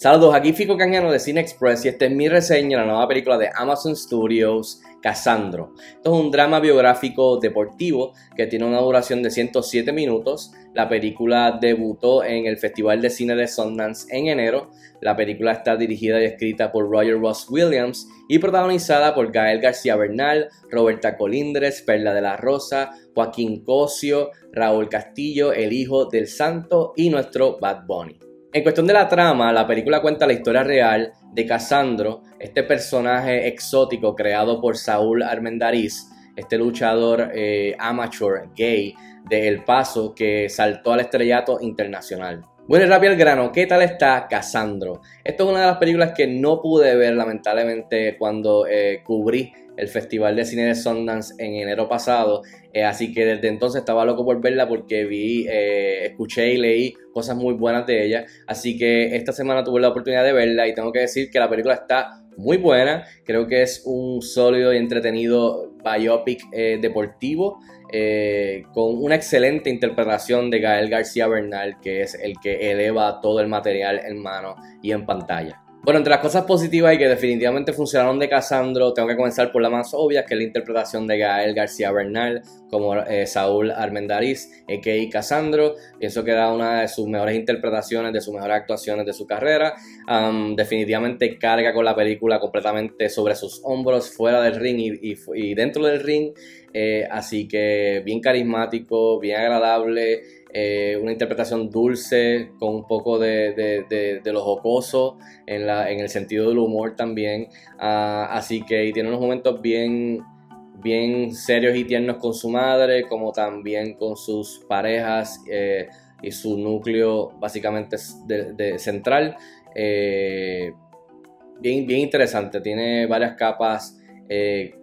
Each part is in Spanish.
Saludos, aquí Fico Cañano de Cine Express y esta es mi reseña de la nueva película de Amazon Studios, Casandro. Esto es un drama biográfico deportivo que tiene una duración de 107 minutos. La película debutó en el Festival de Cine de Sundance en enero. La película está dirigida y escrita por Roger Ross Williams y protagonizada por Gael García Bernal, Roberta Colindres, Perla de la Rosa, Joaquín Cosio, Raúl Castillo, el hijo del santo y nuestro Bad Bunny. En cuestión de la trama, la película cuenta la historia real de Casandro, este personaje exótico creado por Saúl Armendariz, este luchador eh, amateur gay de El Paso que saltó al estrellato internacional. Bueno, rápido al grano, ¿qué tal está Casandro? Esto es una de las películas que no pude ver lamentablemente cuando eh, cubrí el Festival de Cine de Sundance en enero pasado. Eh, así que desde entonces estaba loco por verla porque vi, eh, escuché y leí cosas muy buenas de ella. Así que esta semana tuve la oportunidad de verla y tengo que decir que la película está muy buena. Creo que es un sólido y entretenido biopic eh, deportivo. con una excelente interpretación de Gael García Bernal, que es el que eleva todo el material en mano y en pantalla. Bueno, entre las cosas positivas y que definitivamente funcionaron de Casandro, tengo que comenzar por la más obvia, que es la interpretación de Gael García Bernal como eh, Saúl Armendariz, a.k.a. Casandro. Pienso que era una de sus mejores interpretaciones, de sus mejores actuaciones de su carrera. definitivamente carga con la película completamente sobre sus hombros, fuera del ring y, dentro del ring. Eh, así que bien carismático, bien agradable. Eh, una interpretación dulce, con un poco de, de, lo jocoso en, la, en, el sentido del humor también. Ah, así que tiene unos momentos bien, bien serios y tiernos con su madre, como también con sus parejas eh, y su núcleo básicamente central. Eh, bien, bien interesante, tiene varias capas,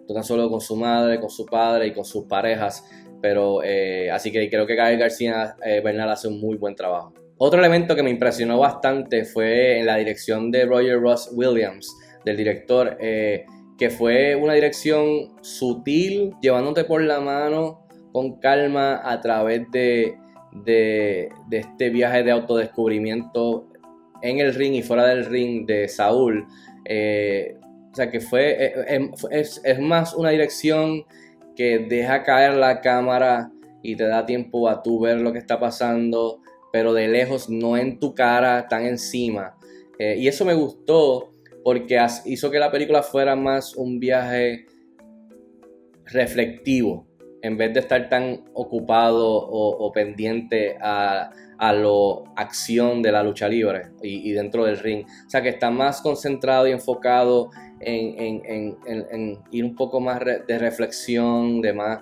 no solo con su madre, con su padre y con sus parejas, pero eh, así que creo que Gael García eh, Bernal hace un muy buen trabajo. Otro elemento que me impresionó bastante fue en la dirección de Roger Ross Williams, del director, eh, que fue una dirección sutil, llevándote por la mano con calma a través de, de, este viaje de autodescubrimiento en el ring y fuera del ring de Saúl. o sea que fue, es, más una dirección que deja caer la cámara y te da tiempo a tú ver lo que está pasando, pero de lejos, no en tu cara, tan encima. Eh, y eso me gustó porque hizo que la película fuera más un viaje reflectivo, en vez de estar tan ocupado o, pendiente a, a la acción de la lucha libre y, dentro del ring. O sea, que está más concentrado y enfocado en, ir un poco más de reflexión, de más,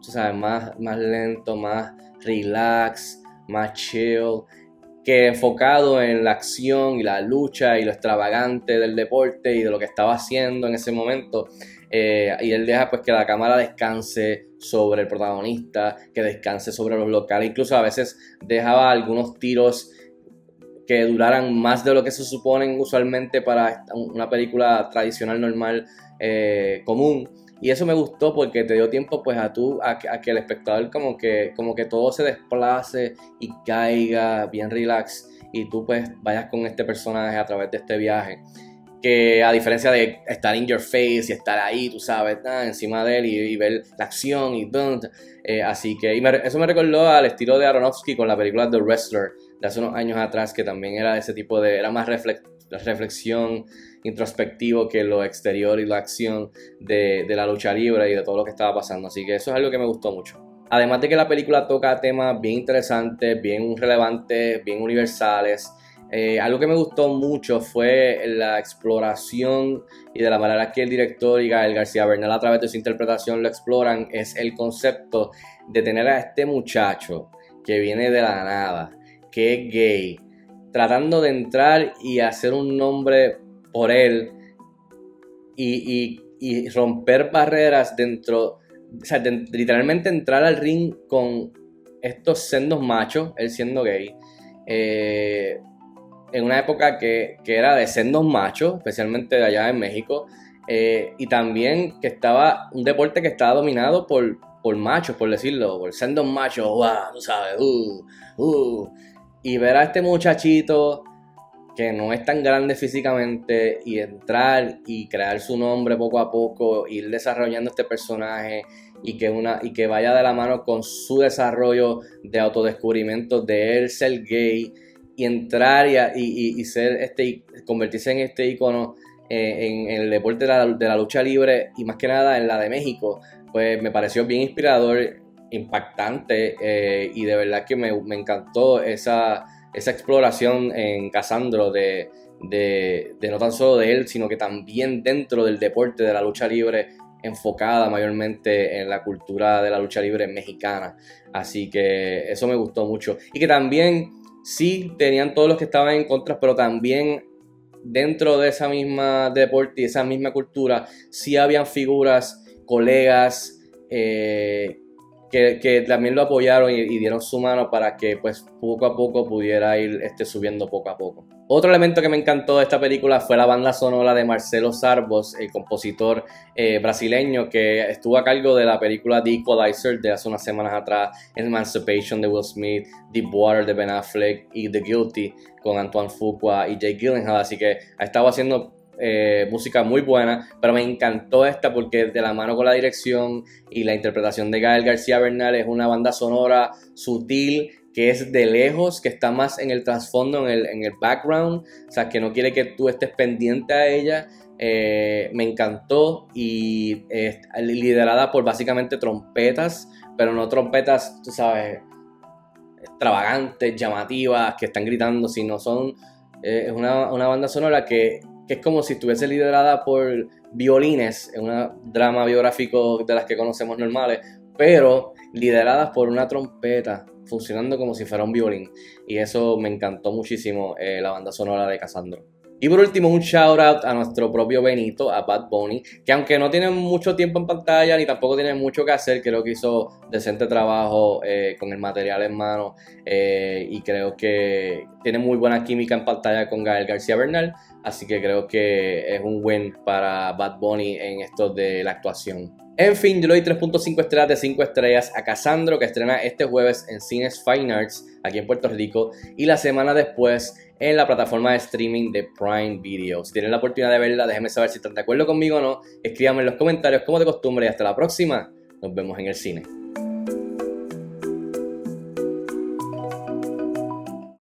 sabes, más, más lento, más relax, más chill, que enfocado en la acción y la lucha y lo extravagante del deporte y de lo que estaba haciendo en ese momento. Eh, y él deja pues que la cámara descanse sobre el protagonista, que descanse sobre los locales, incluso a veces dejaba algunos tiros que duraran más de lo que se suponen usualmente para una película tradicional normal eh, común y eso me gustó porque te dio tiempo pues a tú a, que el espectador como que como que todo se desplace y caiga bien relax y tú pues vayas con este personaje a través de este viaje que a diferencia de estar in your face y estar ahí, tú sabes, encima de él y, ver la acción y. Eh, así que eso me recordó al estilo de Aronofsky con la película The Wrestler, de hace unos años atrás, que también era ese tipo de, era más reflexión introspectivo que lo exterior y la acción de, de, la lucha libre y de todo lo que estaba pasando. Así que eso es algo que me gustó mucho. Además de que la película toca temas bien interesantes, bien relevantes, bien universales. Eh, algo que me gustó mucho fue la exploración y de la manera que el director y Gael García Bernal a través de su interpretación lo exploran es el concepto de tener a este muchacho que viene de la nada, que es gay, tratando de entrar y hacer un nombre por él y, romper barreras dentro, o sea, literalmente entrar al ring con estos sendos machos, él siendo gay, eh, en una época que, era de sendos machos, especialmente de allá en México, eh, y también que estaba un deporte que estaba dominado por, por machos, por decirlo, por sendos machos, wow, sabes, uh, uh y ver a este muchachito que no es tan grande físicamente y entrar y crear su nombre poco a poco, ir desarrollando este personaje y que, una, y que vaya de la mano con su desarrollo de autodescubrimiento de él ser gay y entrar y, ser este, convertirse en este icono eh, en, el deporte de la, lucha libre y más que nada en la de México, pues me pareció bien inspirador, impactante eh, y de verdad que me, encantó esa, esa, exploración en Casandro de, de, de no tan solo de él, sino que también dentro del deporte de la lucha libre enfocada mayormente en la cultura de la lucha libre mexicana. Así que eso me gustó mucho. Y que también sí tenían todos los que estaban en contra, pero también dentro de esa misma deporte y esa misma cultura, sí habían figuras, colegas, eh, que, también lo apoyaron y, dieron su mano para que pues poco a poco pudiera ir este, subiendo poco a poco. Otro elemento que me encantó de esta película fue la banda sonora de Marcelo Sarbos, el compositor eh, brasileño que estuvo a cargo de la película The Equalizer de hace unas semanas atrás, Emancipation de Will Smith, Deep Water de Ben Affleck y The Guilty con Antoine Fuqua y Jake Gyllenhaal, así que ha estado haciendo eh, música muy buena, pero me encantó esta porque de la mano con la dirección y la interpretación de Gael García Bernal es una banda sonora sutil que es de lejos, que está más en el trasfondo, en el, en el background, o sea, que no quiere que tú estés pendiente a ella. Eh, me encantó y es liderada por básicamente trompetas, pero no trompetas, tú sabes, extravagantes, llamativas, que están gritando, sino son, eh, es una, una banda sonora que que es como si estuviese liderada por violines en un drama biográfico de las que conocemos normales, pero lideradas por una trompeta funcionando como si fuera un violín. Y eso me encantó muchísimo eh, la banda sonora de Cassandro. Y por último, un shout out a nuestro propio Benito, a Bad Bunny, que aunque no tiene mucho tiempo en pantalla ni tampoco tiene mucho que hacer, creo que hizo decente trabajo eh, con el material en mano eh, y creo que tiene muy buena química en pantalla con Gael García Bernal, así que creo que es un win para Bad Bunny en esto de la actuación. En fin, yo le doy 3.5 estrellas de 5 estrellas a Cassandro, que estrena este jueves en Cines Fine Arts, aquí en Puerto Rico, y la semana después en la plataforma de streaming de Prime Video. Si tienen la oportunidad de verla, déjenme saber si están de acuerdo conmigo o no. Escríbanme en los comentarios como de costumbre y hasta la próxima. Nos vemos en el cine.